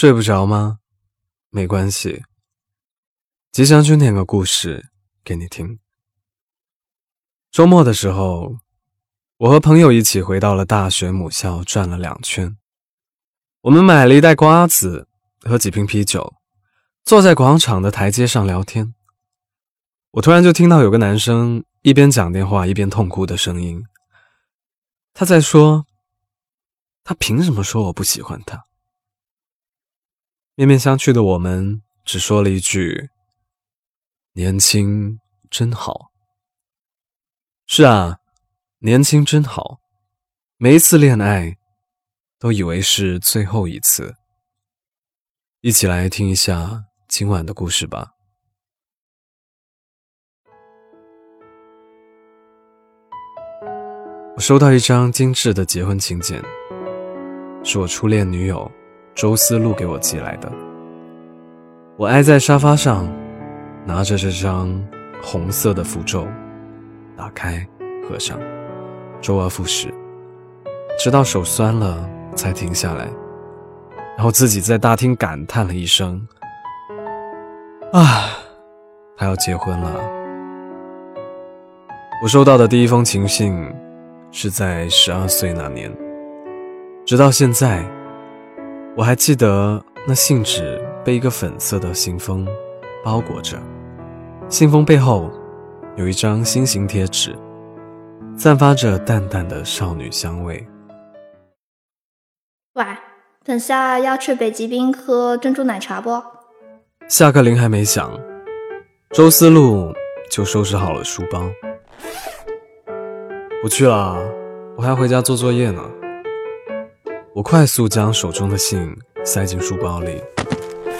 睡不着吗？没关系，吉祥君念个故事给你听。周末的时候，我和朋友一起回到了大学母校，转了两圈。我们买了一袋瓜子和几瓶啤酒，坐在广场的台阶上聊天。我突然就听到有个男生一边讲电话一边痛哭的声音，他在说：“他凭什么说我不喜欢他？”面面相觑的我们只说了一句：“年轻真好。”是啊，年轻真好。每一次恋爱，都以为是最后一次。一起来听一下今晚的故事吧。我收到一张精致的结婚请柬，是我初恋女友。周思路给我寄来的。我挨在沙发上，拿着这张红色的符咒，打开、合上，周而复始，直到手酸了才停下来。然后自己在大厅感叹了一声：“啊，他要结婚了。”我收到的第一封情信是在十二岁那年，直到现在。我还记得那信纸被一个粉色的信封包裹着，信封背后有一张心形贴纸，散发着淡淡的少女香味。喂，等下要去北极冰喝珍珠奶茶不？下课铃还没响，周思路就收拾好了书包。不去了，我还要回家做作业呢。我快速将手中的信塞进书包里，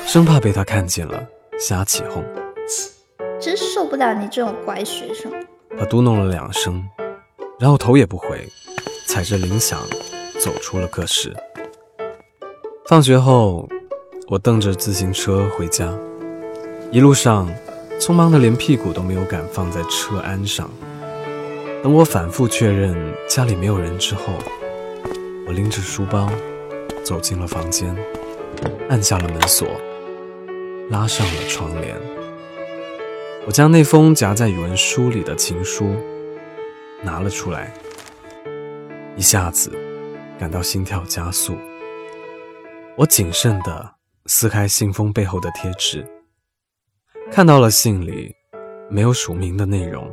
生怕被他看见了瞎起哄。真受不了你这种乖学生。他嘟哝了两声，然后头也不回，踩着铃响走出了课室。放学后，我蹬着自行车回家，一路上匆忙的连屁股都没有敢放在车鞍上。等我反复确认家里没有人之后。我拎着书包走进了房间，按下了门锁，拉上了窗帘。我将那封夹在语文书里的情书拿了出来，一下子感到心跳加速。我谨慎地撕开信封背后的贴纸，看到了信里没有署名的内容。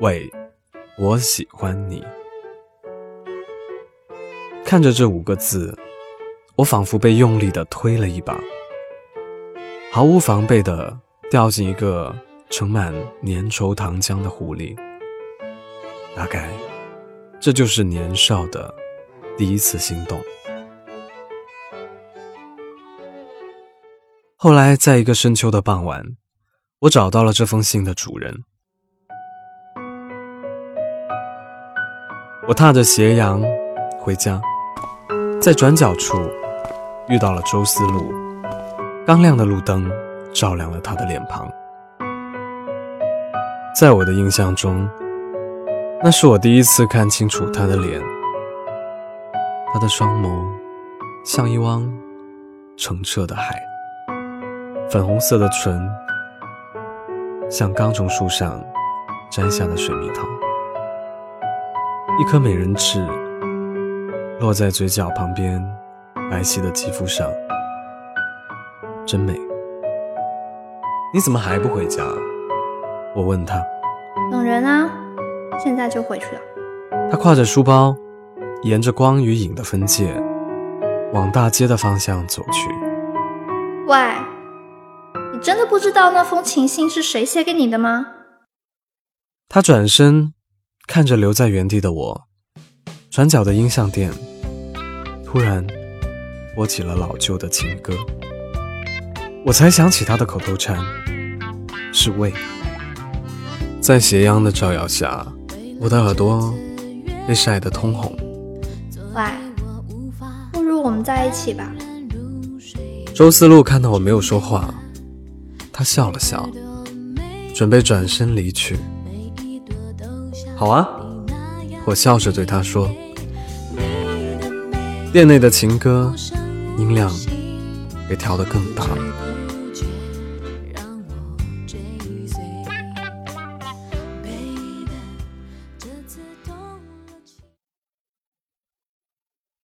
喂，我喜欢你。看着这五个字，我仿佛被用力的推了一把，毫无防备的掉进一个盛满粘稠糖浆的壶里。大概，这就是年少的第一次心动。后来，在一个深秋的傍晚，我找到了这封信的主人。我踏着斜阳回家。在转角处遇到了周思路，刚亮的路灯照亮了他的脸庞。在我的印象中，那是我第一次看清楚他的脸。他的双眸像一汪澄澈的海，粉红色的唇像刚从树上摘下的水蜜桃，一颗美人痣。落在嘴角旁边，白皙的肌肤上，真美。你怎么还不回家？我问他。等人啊，现在就回去了。他挎着书包，沿着光与影的分界，往大街的方向走去。喂，你真的不知道那封情信是谁写给你的吗？他转身看着留在原地的我，转角的音像店。突然，播起了老旧的情歌，我才想起他的口头禅是“喂”。在斜阳的照耀下，我的耳朵被晒得通红。喂，不如我们在一起吧。周思路看到我没有说话，他笑了笑，准备转身离去。好啊，我笑着对他说。店内的情歌音量也调得更大。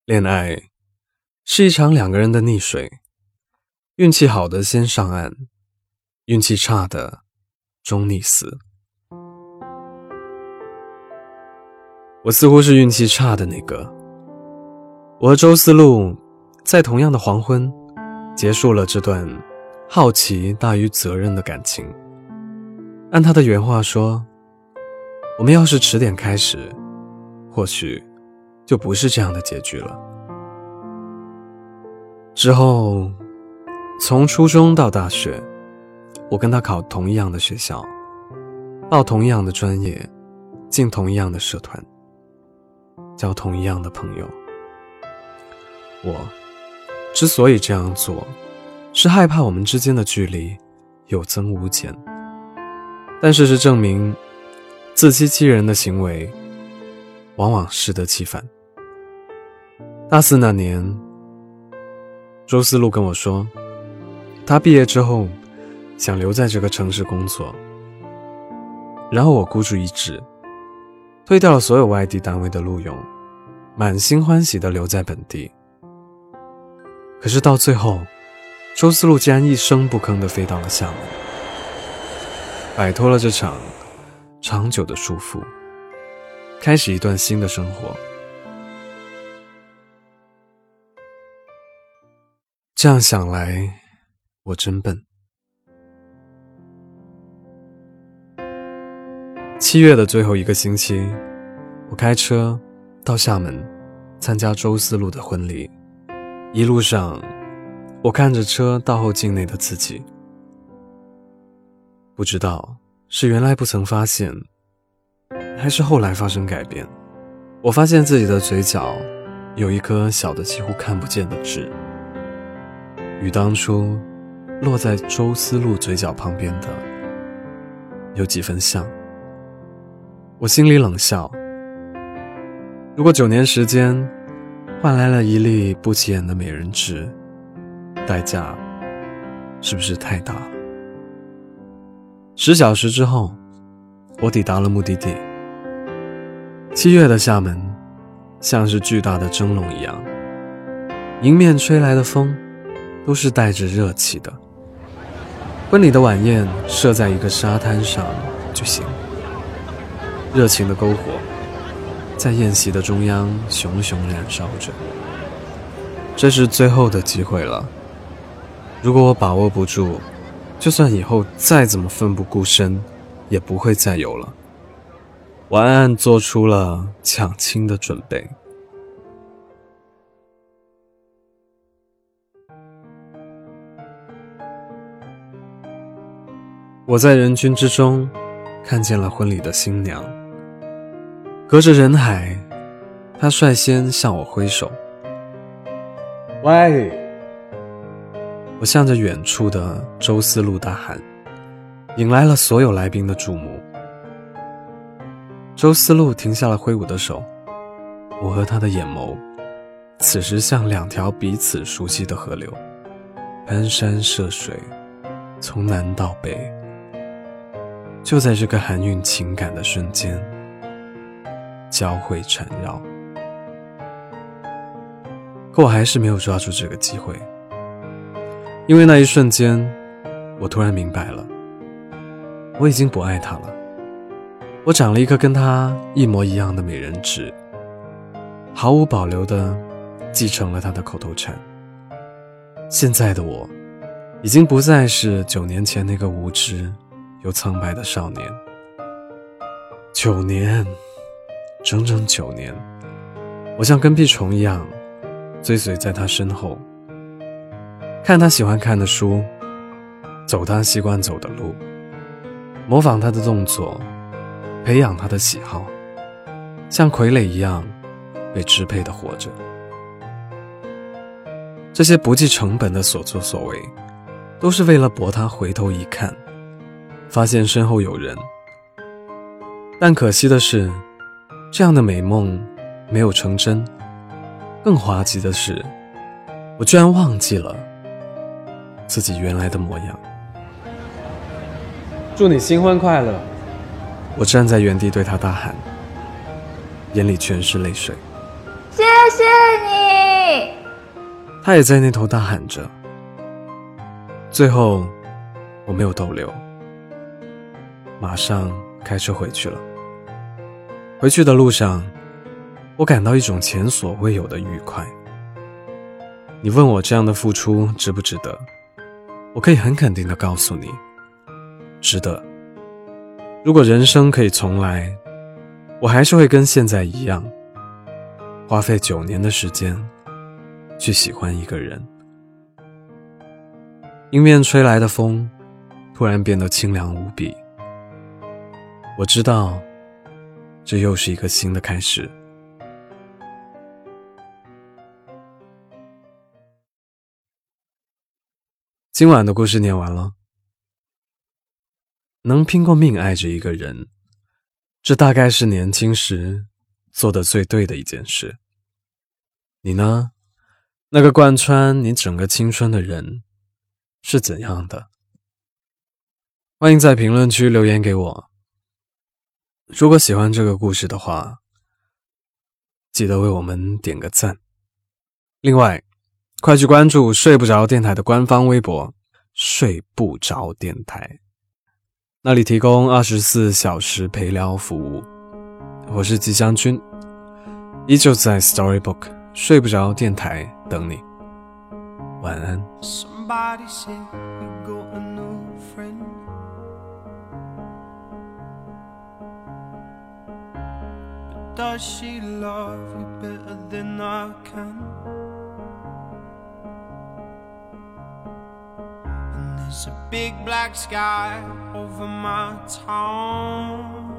恋爱是一场两个人的溺水，运气好的先上岸，运气差的终溺死。我似乎是运气差的那个。我和周思路在同样的黄昏结束了这段好奇大于责任的感情。按他的原话说，我们要是迟点开始，或许就不是这样的结局了。之后，从初中到大学，我跟他考同一样的学校，报同样的专业，进同一样的社团。交同一样的朋友，我之所以这样做，是害怕我们之间的距离有增无减。但事实证明，自欺欺人的行为往往适得其反。大四那年，周思路跟我说，他毕业之后想留在这个城市工作，然后我孤注一掷。推掉了所有外地单位的录用，满心欢喜的留在本地。可是到最后，周思路竟然一声不吭的飞到了厦门，摆脱了这场长久的束缚，开始一段新的生活。这样想来，我真笨。七月的最后一个星期，我开车到厦门参加周思路的婚礼。一路上，我看着车倒后镜内的自己，不知道是原来不曾发现，还是后来发生改变。我发现自己的嘴角有一颗小的几乎看不见的痣，与当初落在周思路嘴角旁边的有几分像。我心里冷笑。如果九年时间换来了一粒不起眼的美人痣，代价是不是太大？十小时之后，我抵达了目的地。七月的厦门像是巨大的蒸笼一样，迎面吹来的风都是带着热气的。婚礼的晚宴设在一个沙滩上就行。热情的篝火在宴席的中央熊熊燃烧着。这是最后的机会了。如果我把握不住，就算以后再怎么奋不顾身，也不会再有了。我暗暗做出了抢亲的准备。我在人群之中看见了婚礼的新娘。隔着人海，他率先向我挥手。喂！我向着远处的周思路大喊，引来了所有来宾的注目。周思路停下了挥舞的手，我和他的眼眸，此时像两条彼此熟悉的河流，攀山涉水，从南到北。就在这个含蕴情感的瞬间。交汇缠绕，可我还是没有抓住这个机会，因为那一瞬间，我突然明白了，我已经不爱他了。我长了一颗跟他一模一样的美人痣，毫无保留的继承了他的口头禅。现在的我，已经不再是九年前那个无知又苍白的少年。九年。整整九年，我像跟屁虫一样追随在他身后，看他喜欢看的书，走他习惯走的路，模仿他的动作，培养他的喜好，像傀儡一样被支配的活着。这些不计成本的所作所为，都是为了博他回头一看，发现身后有人。但可惜的是。这样的美梦没有成真，更滑稽的是，我居然忘记了自己原来的模样。祝你新婚快乐！我站在原地对他大喊，眼里全是泪水。谢谢你！他也在那头大喊着。最后，我没有逗留，马上开车回去了。回去的路上，我感到一种前所未有的愉快。你问我这样的付出值不值得？我可以很肯定的告诉你。值得。如果人生可以重来，我还是会跟现在一样，花费九年的时间去喜欢一个人。迎面吹来的风，突然变得清凉无比。我知道，这又是一个新的开始。今晚的故事念完了。能拼过命爱着一个人，这大概是年轻时做的最对的一件事。你呢？那个贯穿你整个青春的人是怎样的？欢迎在评论区留言给我。如果喜欢这个故事的话，记得为我们点个赞。另外，快去关注睡不着电台的官方微博“睡不着电台”。那里提供二十四小时陪聊服务。我是吉祥君，依旧在 Storybook 睡不着电台等你。晚安。There's a big black sky over my town.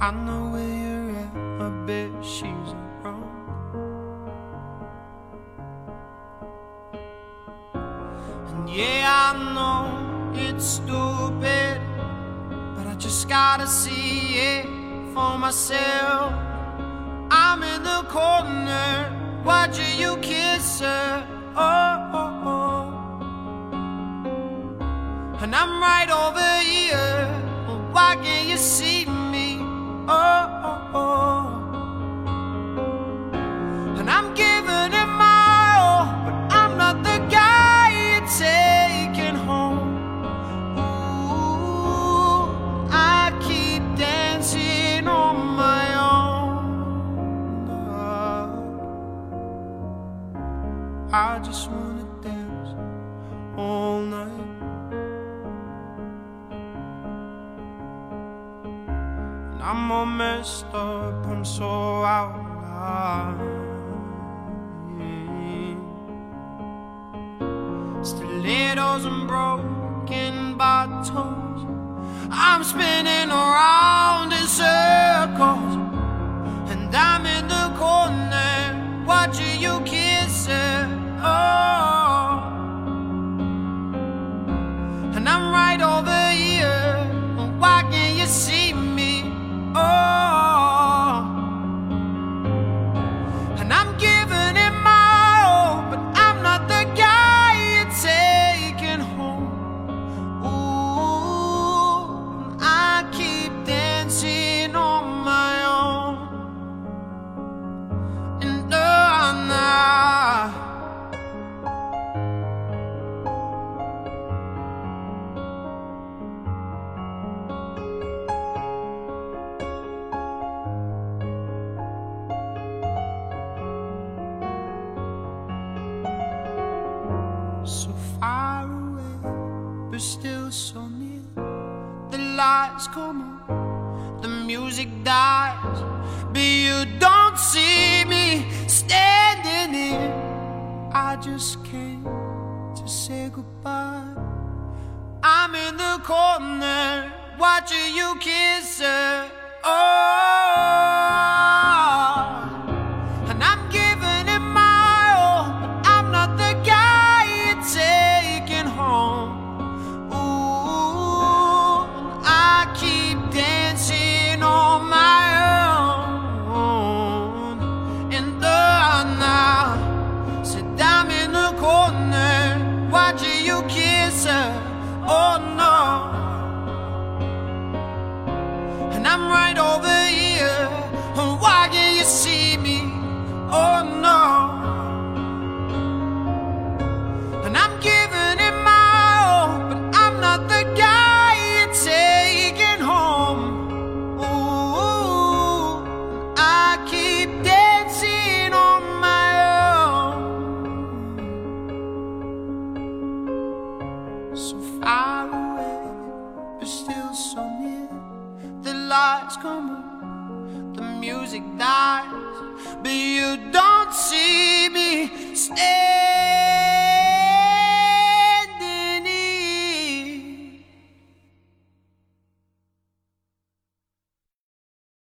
I know where you're at, I bet she's around. And yeah, I know it's stupid, I just gotta see it for myself. I'm in the corner watching you kiss her. Oh, oh, oh. And I'm right over here. Why can't you see me? Oh, oh, oh. Just wanna dance all night. And I'm all messed up, I'm so out of line. Stilettos and broken bottles. I'm spinning around just came to say goodbye. I'm in the corner watching you kiss her. Oh,